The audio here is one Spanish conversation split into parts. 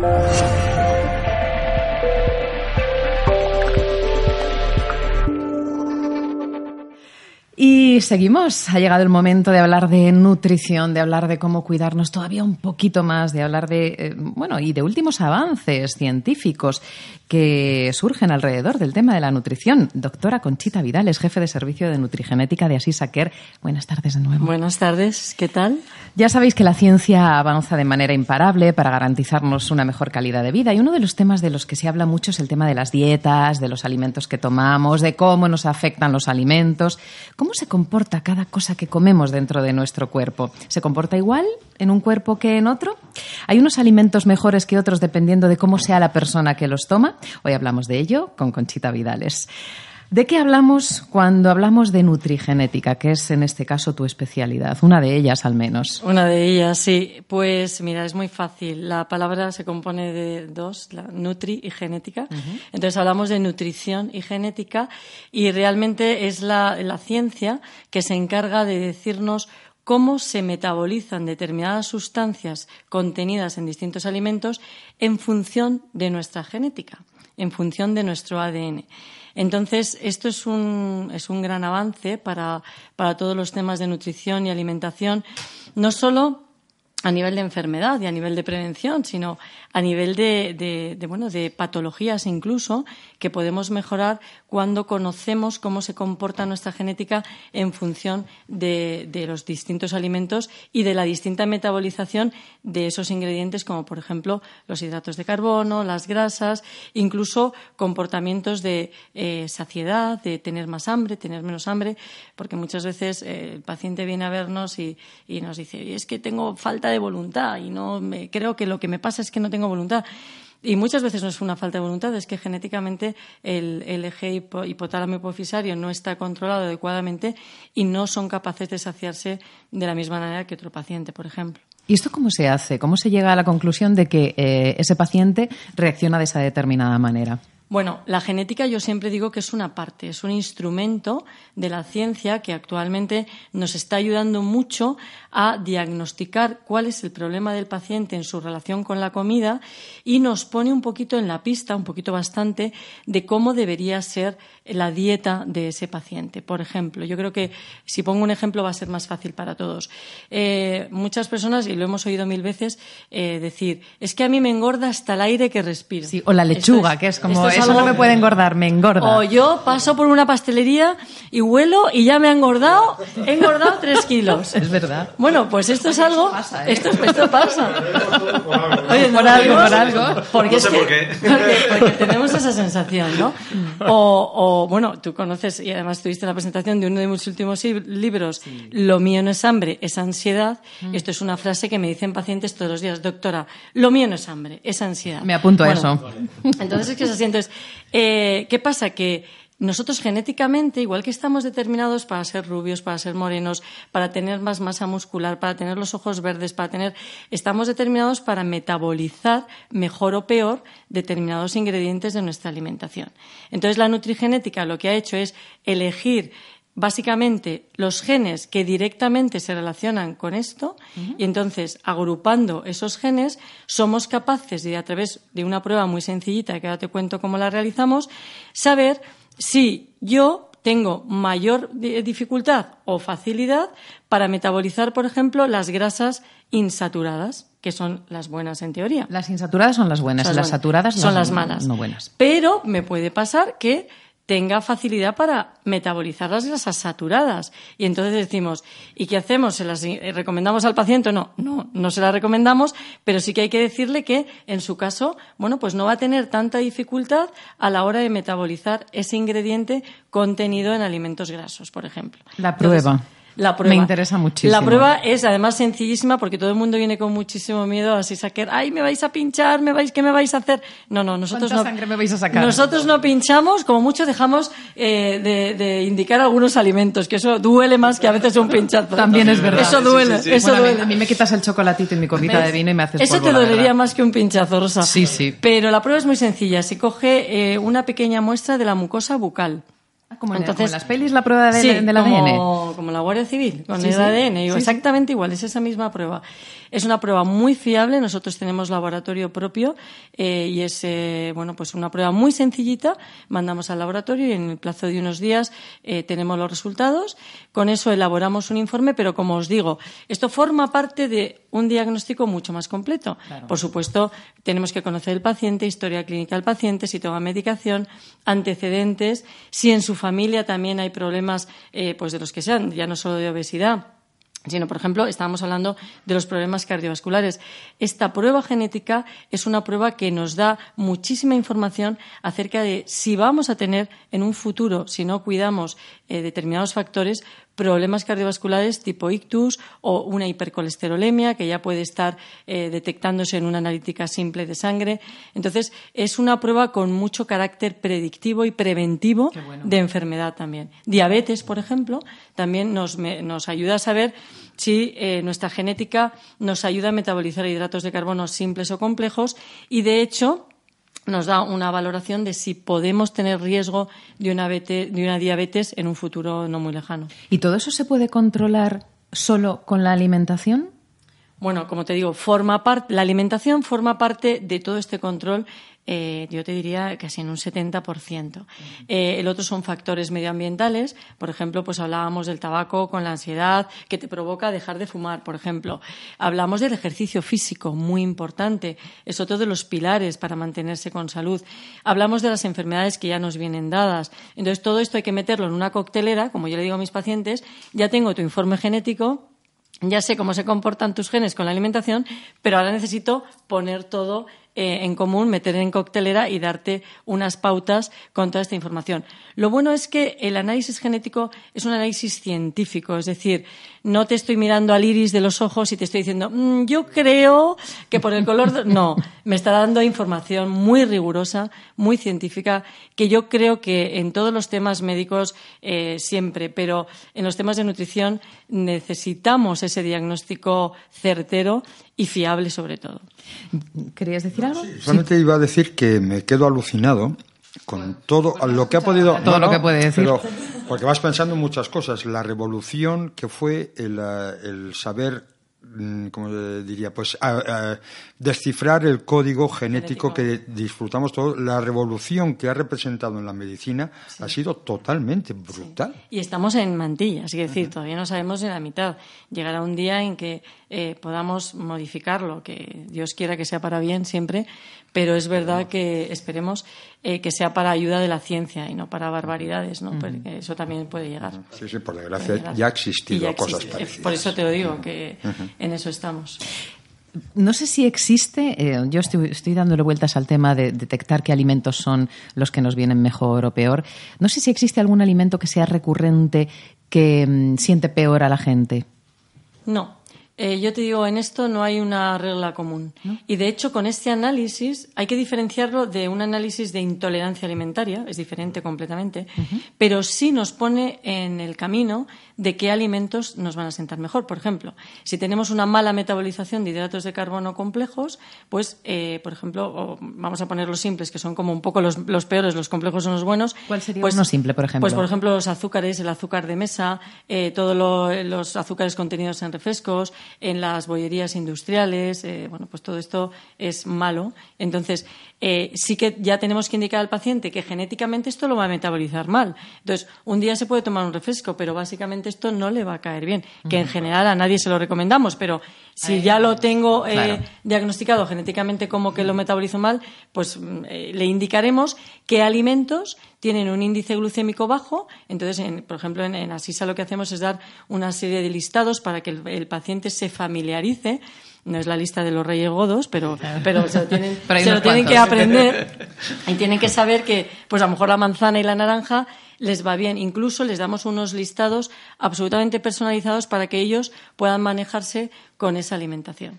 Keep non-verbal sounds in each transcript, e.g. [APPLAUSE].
Thank you. Y seguimos. Ha llegado el momento de hablar de nutrición, de hablar de cómo cuidarnos todavía un poquito más, de hablar de, eh, bueno, y de últimos avances científicos que surgen alrededor del tema de la nutrición. Doctora Conchita Vidal es jefe de servicio de nutrigenética de Asisa Buenas tardes de nuevo. Buenas tardes. ¿Qué tal? Ya sabéis que la ciencia avanza de manera imparable para garantizarnos una mejor calidad de vida y uno de los temas de los que se habla mucho es el tema de las dietas, de los alimentos que tomamos, de cómo nos afectan los alimentos. ¿Cómo se comporta cada cosa que comemos dentro de nuestro cuerpo? ¿Se comporta igual en un cuerpo que en otro? ¿Hay unos alimentos mejores que otros dependiendo de cómo sea la persona que los toma? Hoy hablamos de ello con Conchita Vidales. ¿De qué hablamos cuando hablamos de nutrigenética, que es en este caso tu especialidad? Una de ellas al menos. Una de ellas, sí. Pues mira, es muy fácil. La palabra se compone de dos, la nutri y genética. Entonces hablamos de nutrición y genética y realmente es la, la ciencia que se encarga de decirnos cómo se metabolizan determinadas sustancias contenidas en distintos alimentos en función de nuestra genética, en función de nuestro ADN. Entonces, esto es un, es un gran avance para, para todos los temas de nutrición y alimentación, no solo a nivel de enfermedad y a nivel de prevención, sino a nivel de, bueno, de patologías incluso que podemos mejorar cuando conocemos cómo se comporta nuestra genética en función de, de, los distintos alimentos y de la distinta metabolización de esos ingredientes, como por ejemplo los hidratos de carbono, las grasas, incluso comportamientos de eh, saciedad, de tener más hambre, tener menos hambre, porque muchas veces eh, el paciente viene a vernos y, y nos dice, es que tengo falta de voluntad y no me, creo que lo que me pasa es que no tengo voluntad. Y muchas veces no es una falta de voluntad, es que genéticamente el, eje hipotálamo hipofisario no está controlado adecuadamente y no son capaces de saciarse de la misma manera que otro paciente, por ejemplo. ¿Y esto cómo se hace? ¿Cómo se llega a la conclusión de que eh, ese paciente reacciona de esa determinada manera? Bueno, la genética yo siempre digo que es una parte, es un instrumento de la ciencia que actualmente nos está ayudando mucho a diagnosticar cuál es el problema del paciente en su relación con la comida y nos pone un poquito en la pista, un poquito bastante, de cómo debería ser la dieta de ese paciente. Por ejemplo, yo creo que si pongo un ejemplo va a ser más fácil para todos. Eh, muchas personas, y lo hemos oído mil veces, eh, decir, es que a mí me engorda hasta el aire que respiro. Sí, o la lechuga, que es como eso no me puede engordar, me engorda. O yo paso por una pastelería y huelo y ya me ha engordado, he engordado tres kilos. [LAUGHS] Es verdad. Bueno, pues esto es algo. Pasa, ¿eh? esto, esto, pasa. Oye, [LAUGHS] por algo, por algo. Porque, no sé por qué. [LAUGHS] Porque, porque, tenemos esa sensación, ¿no? O, o, bueno, tú conoces y además tuviste la presentación de uno de mis últimos libros, sí. Lo mío no es hambre, es ansiedad. Mm. Esto es una frase que me dicen pacientes todos los días, doctora, lo mío no es hambre, es ansiedad. Me apunto bueno, a eso. Entonces es que se así. Entonces, eh, ¿qué pasa? Que nosotros genéticamente, igual que estamos determinados para ser rubios, para ser morenos, para tener más masa muscular, para tener los ojos verdes, para tener, estamos determinados para metabolizar mejor o peor determinados ingredientes de nuestra alimentación. Entonces, la nutrigenética lo que ha hecho es elegir básicamente los genes que directamente se relacionan con esto uh -huh. y entonces agrupando esos genes somos capaces de a través de una prueba muy sencillita que ahora te cuento cómo la realizamos saber si yo tengo mayor dificultad o facilidad para metabolizar, por ejemplo, las grasas insaturadas, que son las buenas en teoría. Las insaturadas son las buenas, son las buenas. saturadas son las las malas. No buenas. Pero me puede pasar que tenga facilidad para metabolizar las grasas saturadas. Y entonces decimos, ¿y qué hacemos? ¿Se las recomendamos al paciente? No, no, no se las recomendamos, pero sí que hay que decirle que en su caso, bueno, pues no va a tener tanta dificultad a la hora de metabolizar ese ingrediente contenido en alimentos grasos, por ejemplo. La prueba. Entonces, la prueba. Me interesa muchísimo. La prueba es además sencillísima porque todo el mundo viene con muchísimo miedo así sacar, ay, me vais a pinchar, me vais, ¿qué me vais a hacer? No, no, nosotros no. sangre me vais a sacar? Nosotros no pinchamos, como mucho dejamos eh, de, de, indicar algunos alimentos, que eso duele más que a veces un pinchazo. También es verdad. Eso duele, sí, sí, sí. eso Bueno, a, mí, duele. a mí me quitas el chocolatito y mi copita de vino y me haces Eso polvo, te dolería más que un pinchazo, Rosa. Sí, sí. Pero la prueba es muy sencilla. Se coge eh, una pequeña muestra de la mucosa bucal. Como, en, las pelis la prueba de, del ADN. Como, como la Guardia Civil, con el ADN. exactamente igual, es esa misma prueba. Es una prueba muy fiable. Nosotros tenemos laboratorio propio eh, y es eh, bueno pues una prueba muy sencillita. Mandamos al laboratorio y en el plazo de unos días eh, tenemos los resultados. Con eso elaboramos un informe, pero como os digo, esto forma parte de un diagnóstico mucho más completo. Por supuesto, tenemos que conocer el paciente, historia clínica del paciente, si toma medicación, antecedentes, si en su familia también hay problemas, pues de los que sean, ya no solo de obesidad sino, por ejemplo, estábamos hablando de los problemas cardiovasculares. Esta prueba genética es una prueba que nos da muchísima información acerca de si vamos a tener en un futuro, si no cuidamos eh, determinados factores, problemas cardiovasculares tipo ictus o una hipercolesterolemia que ya puede estar eh, detectándose en una analítica simple de sangre. Entonces, es una prueba con mucho carácter predictivo y preventivo de enfermedad también. Diabetes, por ejemplo, también nos, ayuda a saber si eh, nuestra genética nos ayuda a metabolizar hidratos de carbono simples o complejos y, de hecho, nos da una valoración de si podemos tener riesgo de una, de una diabetes en un futuro no muy lejano. ¿Y todo eso se puede controlar solo con la alimentación? Bueno, como te digo, forma parte, la alimentación forma parte de todo este control eh, yo te diría casi en un 70%. Eh, el otro son factores medioambientales. Por ejemplo, pues hablábamos del tabaco con la ansiedad que te provoca dejar de fumar, por ejemplo. Hablamos del ejercicio físico, muy importante. Es otro de los pilares para mantenerse con salud. Hablamos de las enfermedades que ya nos vienen dadas. Entonces, todo esto hay que meterlo en una coctelera, como yo le digo a mis pacientes. Ya tengo tu informe genético, ya sé cómo se comportan tus genes con la alimentación, pero ahora necesito poner todo eh, en común, meter en coctelera y darte unas pautas con toda esta información. Lo bueno es que el análisis genético es un análisis científico, es decir, no te estoy mirando al iris de los ojos y te estoy diciendo, mm, yo creo que por el color. No, me está dando información muy rigurosa, muy científica, que yo creo que en todos los temas médicos eh, siempre, pero en los temas de nutrición necesitamos ese diagnóstico certero y fiable sobre todo. ¿Querías decir algo? solamente iba a decir que me quedo alucinado con todo lo que ha podido todo lo que puede decir porque vas pensando en muchas cosas la revolución que fue el, eh, el saber Mm, como diría, pues descifrar el código genético, que disfrutamos todos. La revolución que ha representado en la medicina ha sido totalmente brutal. Y estamos en mantilla, es decir, todavía no sabemos de la mitad. Llegará un día en que eh, podamos modificarlo, que Dios quiera que sea para bien siempre, pero es verdad que esperemos eh, que sea para ayuda de la ciencia y no para barbaridades, ¿no? Porque eso también puede llegar. Sí, sí, por desgracia ya ha existido cosas parecidas. Por eso te lo digo, que en eso estamos. No sé si existe, eh, yo estoy, dándole vueltas al tema de detectar qué alimentos son los que nos vienen mejor o peor. No sé si existe algún alimento que sea recurrente que mm, siente peor a la gente. No, eh, yo te digo, en esto no hay una regla común. Y de hecho, con este análisis hay que diferenciarlo de un análisis de intolerancia alimentaria, es diferente completamente, pero sí nos pone en el camino de qué alimentos nos van a sentar mejor. Por ejemplo, si tenemos una mala metabolización de hidratos de carbono complejos, pues, eh, por ejemplo, vamos a poner los simples, que son como un poco los, peores, los complejos son los buenos. ¿Cuál sería pues, uno simple, por ejemplo? Pues, por ejemplo, los azúcares, el azúcar de mesa, eh, todos los azúcares contenidos en refrescos, en las bollerías industriales, eh, bueno, pues todo esto es malo. Entonces, eh, sí que ya tenemos que indicar al paciente que genéticamente esto lo va a metabolizar mal. Entonces, un día se puede tomar un refresco, pero básicamente esto no le va a caer bien, que en general a nadie se lo recomendamos, pero si ya lo tengo eh, diagnosticado genéticamente como que lo metabolizo mal, pues mm, le indicaremos qué alimentos tienen un índice glucémico bajo. Entonces, por ejemplo, en, Asisa lo que hacemos es dar una serie de listados para que el, paciente se familiarice no es la lista de los reyes godos, pero, pero se lo tienen, [LAUGHS] que aprender [LAUGHS] y tienen que saber que, pues a lo mejor la manzana y la naranja les va bien. Incluso les damos unos listados absolutamente personalizados para que ellos puedan manejarse con esa alimentación.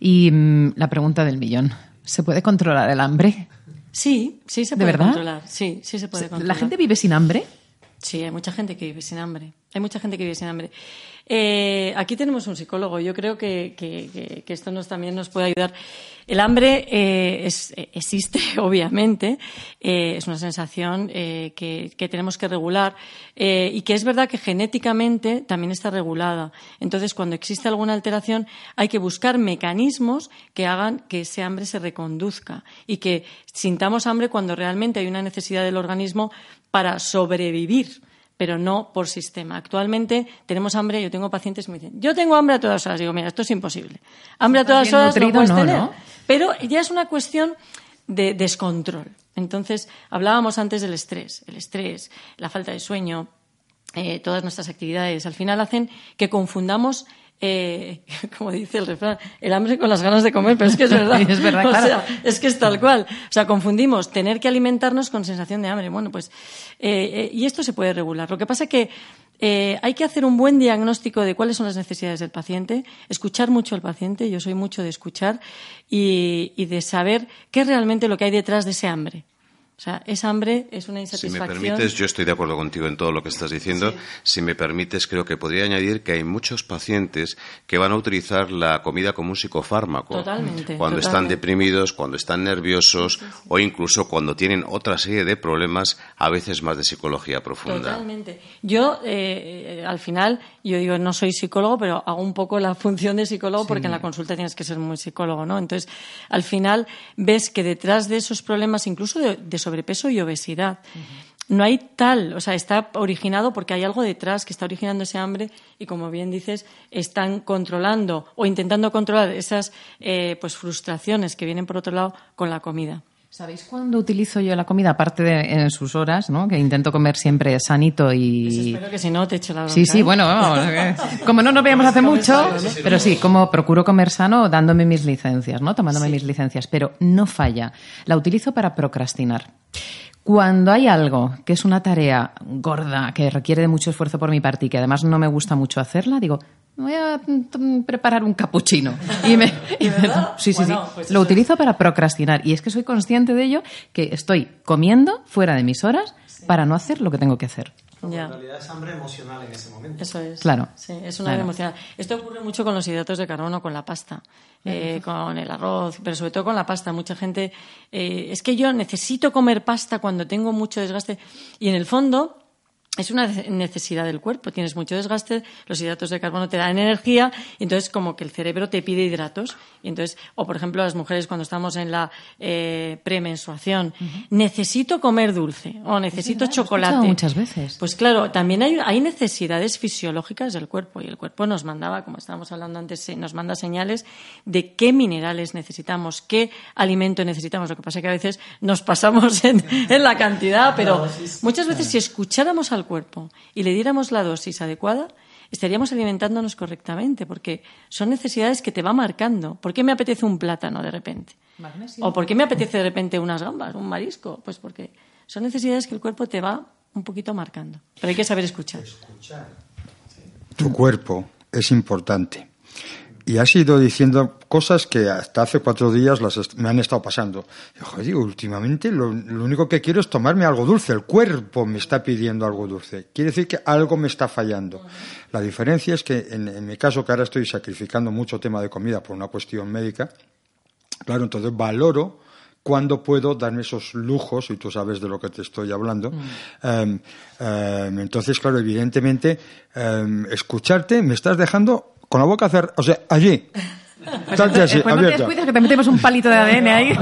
Y mm, la pregunta del millón, ¿se puede controlar el hambre? Sí, sí se puede controlar. Sí, sí se puede controlar. ¿La gente vive sin hambre? Sí, hay mucha gente que vive sin hambre. Hay mucha gente que vive sin hambre. Eh, aquí tenemos un psicólogo. Yo creo que, que, esto nos, también nos puede ayudar. El hambre eh, es, existe, [LAUGHS] obviamente. Eh, es una sensación eh, que, que, tenemos que regular eh, y que es verdad que genéticamente también está regulada. Entonces, cuando existe alguna alteración, hay que buscar mecanismos que hagan que ese hambre se reconduzca y que sintamos hambre cuando realmente hay una necesidad del organismo para sobrevivir pero no por sistema. Actualmente tenemos hambre, yo tengo pacientes que me dicen, yo tengo hambre a todas horas. Digo, mira, esto es imposible. Hambre a todas horas no puedes tener. Pero ya es una cuestión de descontrol. Entonces, hablábamos antes del estrés. El estrés, la falta de sueño, eh, todas nuestras actividades, al final hacen que confundamos eh, [LAUGHS] como dice el refrán, el hambre con las ganas de comer, pero es que es [LAUGHS] verdad. es verdad, claro. O sea, es que es tal cual. O sea, confundimos tener que alimentarnos con sensación de hambre. Bueno, pues, eh, eh, y esto se puede regular. Lo que pasa es que eh, hay que hacer un buen diagnóstico de cuáles son las necesidades del paciente, escuchar mucho al paciente, yo soy mucho de escuchar, y, y de saber qué es realmente lo que hay detrás de ese hambre. O sea, esa hambre es una insatisfacción. Si me permites, yo estoy de acuerdo contigo en todo lo que estás diciendo. Sí. Si me permites, creo que podría añadir que hay muchos pacientes que van a utilizar la comida como un psicofármaco. Totalmente. Cuando totalmente. están deprimidos, cuando están nerviosos sí, sí, o incluso cuando tienen otra serie de problemas, a veces más de psicología profunda. Totalmente. Yo, eh, al final, yo digo, no soy psicólogo, pero hago un poco la [LAUGHS] función de psicólogo porque en la consulta tienes que ser muy psicólogo, ¿no? Entonces, al final, ves que detrás de esos problemas, incluso de, de sobrepeso y obesidad. Uh -huh. No hay tal, o sea, está originado porque hay algo detrás que está originando ese hambre y, como bien dices, están controlando o intentando controlar esas eh, pues frustraciones que vienen por otro lado con la comida. ¿Sabéis cuándo utilizo yo la comida? Aparte de en sus horas, ¿no? Que intento comer siempre sanito y... Pues espero que si no te eche la bronca. Sí, sí, ¿eh? bueno, vamos. como no nos veíamos hace mucho, sano, ¿no? pero sí, como procuro comer sano dándome mis licencias, ¿no? Tomándome sí. mis licencias, pero no falla. La utilizo para procrastinar. Cuando hay algo que es una tarea gorda, que requiere de mucho esfuerzo por mi parte y que además no me gusta mucho hacerla, digo, voy a preparar un capuchino. [LAUGHS] Y me, y me sí, sí, bueno, sí. Pues Lo utilizo para procrastinar. Y es que soy consciente de ello, que estoy comiendo fuera de mis horas sí. para no hacer lo que tengo que hacer. Ya. En realidad es hambre emocional en ese momento. Eso es. Claro. Sí, es una hambre emocional. Esto ocurre mucho con los hidratos de carbono, con la pasta, eh, con el arroz, pero sobre todo con la pasta. Mucha gente, eh, es que yo necesito comer pasta cuando tengo mucho desgaste. Y en el fondo, es una necesidad del cuerpo. Tienes mucho desgaste, los hidratos de carbono te dan energía y entonces como que el cerebro te pide hidratos. Y entonces, o por ejemplo las mujeres cuando estamos en la eh, premenstruación, uh -huh. necesito comer dulce o necesito verdad, chocolate. muchas veces. Pues claro, también hay, hay, necesidades fisiológicas del cuerpo y el cuerpo nos mandaba, como estábamos hablando antes, nos manda señales de qué minerales necesitamos, qué alimento necesitamos. Lo que pasa es que a veces nos pasamos en, en la cantidad, pero muchas veces si escucháramos al cuerpo y le diéramos la dosis adecuada, estaríamos alimentándonos correctamente, porque son necesidades que te va marcando. ¿Por qué me apetece un plátano de repente? Magnesio. ¿O por qué me apetece de repente unas gambas, un marisco? Pues porque son necesidades que el cuerpo te va un poquito marcando. Pero hay que saber escuchar. Escuchar. Tu cuerpo es importante. Y has ido diciendo cosas que hasta hace cuatro días las me han estado pasando. Y, joder, digo, últimamente lo, lo, único que quiero es tomarme algo dulce. El cuerpo me está pidiendo algo dulce. Quiere decir que algo me está fallando. La diferencia es que en, en mi caso, que ahora estoy sacrificando mucho tema de comida por una cuestión médica, claro, entonces valoro cuando puedo darme esos lujos, y tú sabes de lo que te estoy hablando. Mm. Um, um, entonces, claro, evidentemente, um, escucharte me estás dejando con la boca cerrada, o sea, allí. Pues, así, pues no te descuides que te metemos un palito de ADN ahí. [LAUGHS]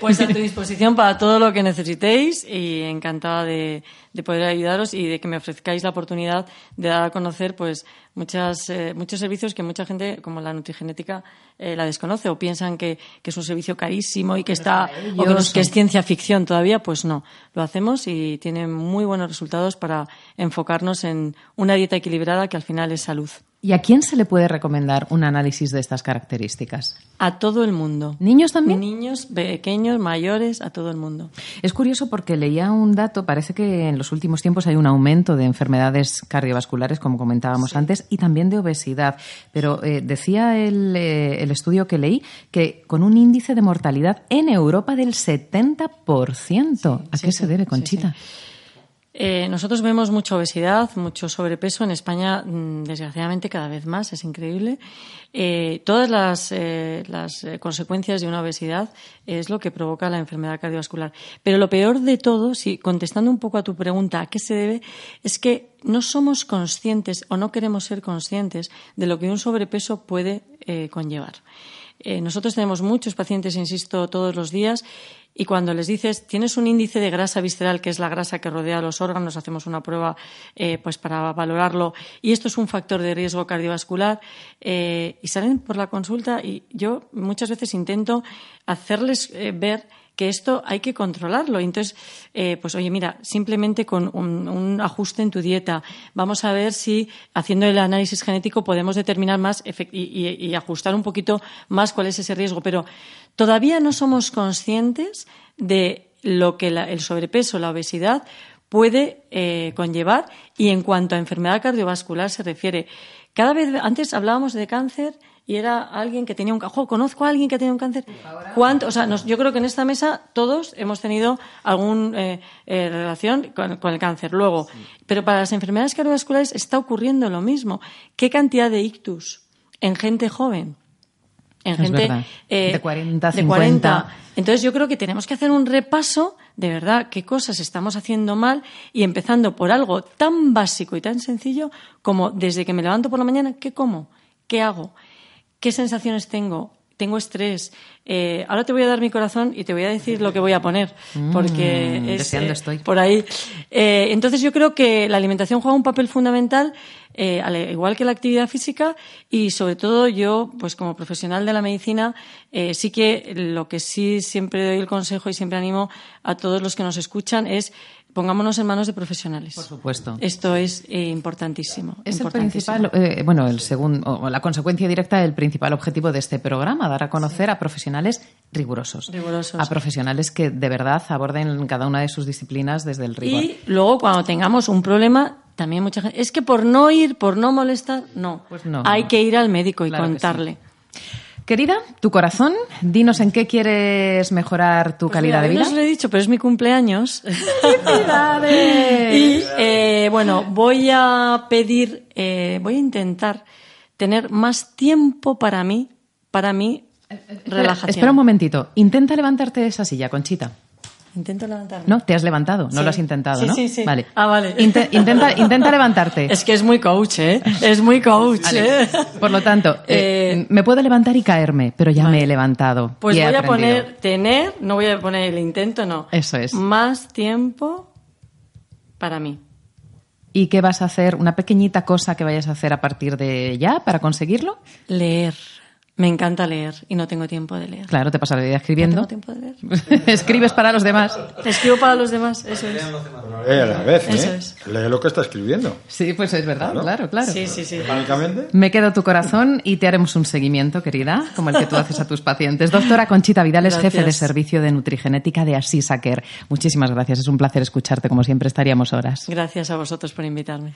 Pues a tu disposición para todo lo que necesitéis y encantada de, de, poder ayudaros y de que me ofrezcáis la oportunidad de dar a conocer pues muchas, eh, muchos servicios que mucha gente, como la nutrigenética, eh, la desconoce o piensan que, que, es un servicio carísimo y que está o que, que, es ciencia ficción todavía, pues no. Lo hacemos y tiene muy buenos resultados para enfocarnos en una dieta equilibrada que al final es salud. ¿Y a quién se le puede recomendar un análisis de estas características? A todo el mundo. ¿Niños también? Niños, pequeños, mayores, a todo el mundo. Es curioso porque leía un dato, parece que en los últimos tiempos hay un aumento de enfermedades cardiovasculares, como comentábamos sí. antes, y también de obesidad. Pero eh, decía el, eh, el, estudio que leí que con un índice de mortalidad en Europa del 70%. Sí, ¿A qué se debe, Conchita? Eh, nosotros vemos mucha obesidad, mucho sobrepeso en España, mm, desgraciadamente cada vez más, es increíble. Eh, todas las, eh, consecuencias de una obesidad es lo que provoca la enfermedad cardiovascular. Pero lo peor de todo, si contestando un poco a tu pregunta, ¿a qué se debe? Es que no somos conscientes o no queremos ser conscientes de lo que un sobrepeso puede conllevar. nosotros tenemos muchos pacientes, insisto, todos los días y cuando les dices, tienes un índice de grasa visceral, que es la grasa que rodea los órganos, hacemos una prueba eh, pues para valorarlo, y esto es un factor de riesgo cardiovascular, eh, y salen por la consulta y yo muchas veces intento hacerles eh, ver que esto hay que controlarlo. Entonces, pues oye, mira, simplemente con un, ajuste en tu dieta, vamos a ver si haciendo el análisis genético podemos determinar más y, y, ajustar un poquito más cuál es ese riesgo. Pero Todavía no somos conscientes de lo que el sobrepeso, la obesidad puede eh, conllevar y en cuanto a enfermedad cardiovascular se refiere. Cada vez antes hablábamos de cáncer y era alguien que tenía un cáncer. conozco a alguien que tenía un cáncer. ¿Cuánto? O sea, yo creo que en esta mesa todos hemos tenido alguna eh, eh, relación con, el cáncer. Luego, pero para las enfermedades cardiovasculares está ocurriendo lo mismo. ¿Qué cantidad de ictus en gente joven? en gente eh, de 40, 50. De 40. Entonces yo creo que tenemos que hacer un repaso de verdad qué cosas estamos haciendo mal y empezando por algo tan básico y tan sencillo como desde que me levanto por la mañana, ¿qué como? ¿Qué hago? ¿Qué sensaciones tengo? tengo estrés. Eh, ahora te voy a dar mi corazón y te voy a decir lo que voy a poner, mm, porque es eh, estoy. por ahí. Eh, entonces yo creo que la alimentación juega un papel fundamental, al igual que la actividad física, y sobre todo yo, pues como profesional de la medicina, sí que lo que sí siempre doy el consejo y siempre animo a todos los que nos escuchan es pongámonos en manos de profesionales. Por supuesto. Esto es eh, importantísimo. Es el principal, eh, bueno, el segundo, o la consecuencia directa del principal objetivo de este programa, dar a conocer a profesionales rigurosos. Rigurosos. A profesionales que de verdad aborden cada una de sus disciplinas desde el rigor. Y luego, cuando tengamos un problema, también mucha gente. Es que por no ir, por no molestar, no. Pues no. Hay que ir al médico y contarle. Querida, tu corazón, dinos en qué quieres mejorar tu pues calidad de vida. No os lo he dicho, pero es mi cumpleaños. [LAUGHS] ¡Felicidades! y eh, bueno, voy a pedir, eh, voy a intentar tener más tiempo para mí, para mí, relajación. Espera un momentito. Intenta levantarte de esa silla, Conchita. Intento levantarme. No, te has levantado, no lo has intentado, sí, ¿no? Sí, sí, Vale. Ah, vale. intenta, [LAUGHS] intenta levantarte. Es que es muy coach, ¿eh? Es muy coach, ¿eh? Por lo tanto, eh, eh, me puedo levantar y caerme, pero ya me he levantado. Pues voy a poner tener, no voy a poner el intento, no. Eso es. Más tiempo para mí. ¿Y qué vas a hacer? ¿Una pequeñita cosa que vayas a hacer a partir de ya para conseguirlo? Leer. Me encanta leer y no tengo tiempo de leer. Claro, te pasa la vida escribiendo. No tengo tiempo de leer. [LAUGHS] Escribes para los demás. Escribo para los demás, eso es. Lee a la vez, ¿eh? Eso es. Lee lo que está escribiendo. Sí, pues es verdad, claro, claro. Sí, sí, sí. Me quedo tu corazón y te haremos un seguimiento, querida, como el que tú haces a tus pacientes. Doctora Conchita Vidal es jefe de servicio de nutrigenética de Asisaker. Muchísimas gracias, es un placer escucharte, como siempre estaríamos horas. Gracias a vosotros por invitarme.